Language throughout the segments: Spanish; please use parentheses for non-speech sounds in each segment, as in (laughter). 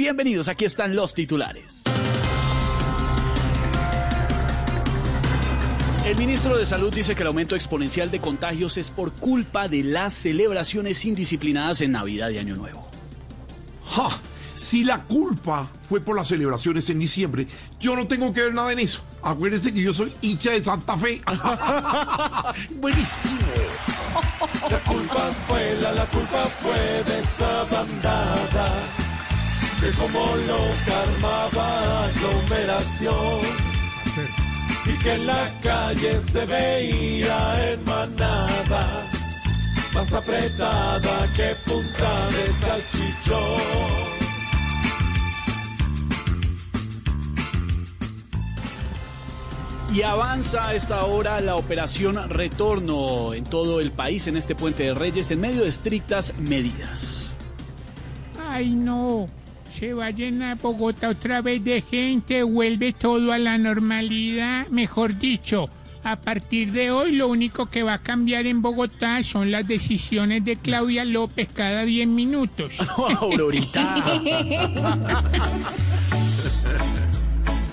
Bienvenidos, aquí están los titulares. El ministro de Salud dice que el aumento exponencial de contagios es por culpa de las celebraciones indisciplinadas en Navidad y Año Nuevo. ¡Ja! Si la culpa fue por las celebraciones en diciembre, yo no tengo que ver nada en eso. Acuérdense que yo soy hincha de Santa Fe. (laughs) Buenísimo. La culpa fue la, la culpa fue de esa bandada que como loca armaba aglomeración y que en la calle se veía en manada más apretada que punta de salchichón. Y avanza a esta hora la operación Retorno en todo el país en este puente de Reyes en medio de estrictas medidas. Ay, no. Se va a llenar Bogotá otra vez de gente, vuelve todo a la normalidad. Mejor dicho, a partir de hoy lo único que va a cambiar en Bogotá son las decisiones de Claudia López cada 10 minutos. (laughs) Aurorita.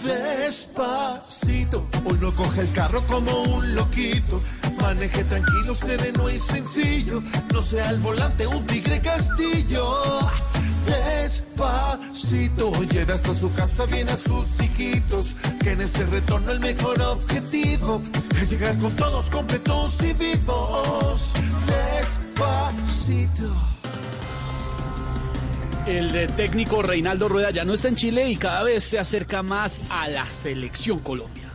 Despacito, hoy no coge el carro como un loquito. Maneje tranquilo, sereno y sencillo. No sea el volante un tigre castillo. Despacito, lleve hasta su casa bien a sus hijitos. Que en este retorno el mejor objetivo es llegar con todos completos y vivos. Despacito. El técnico Reinaldo Rueda ya no está en Chile y cada vez se acerca más a la selección Colombia.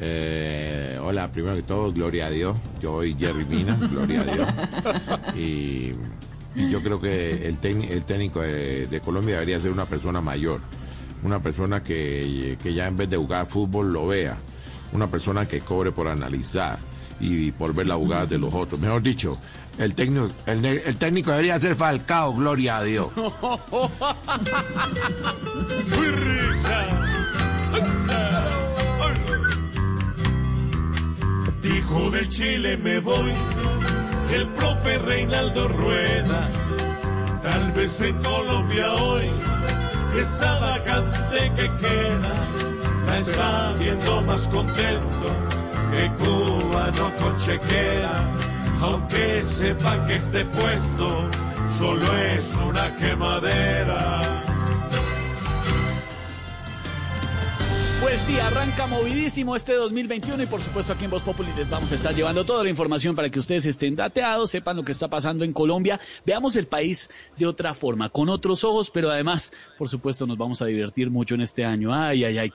Eh, hola, primero que todo, gloria a Dios. Yo soy Jerry Mina, gloria a Dios. (laughs) Y, y yo creo que el, el técnico de, de Colombia debería ser una persona mayor. Una persona que, que ya en vez de jugar fútbol lo vea. Una persona que cobre por analizar y por ver la jugada de los otros. Mejor dicho, el técnico, el, el técnico debería ser Falcao, gloria a Dios. (laughs) Dijo de Chile me voy, el profe Reinaldo Rueda. Tal vez en Colombia hoy, esa vacante que queda, la está viendo más contento que cubano con chequera. Aunque sepa que este puesto solo es una quemadera. Pues sí, arranca movidísimo este 2021 y por supuesto aquí en Voz Populi les vamos a estar llevando toda la información para que ustedes estén dateados, sepan lo que está pasando en Colombia, veamos el país de otra forma, con otros ojos, pero además, por supuesto, nos vamos a divertir mucho en este año. Ay, ay, ay.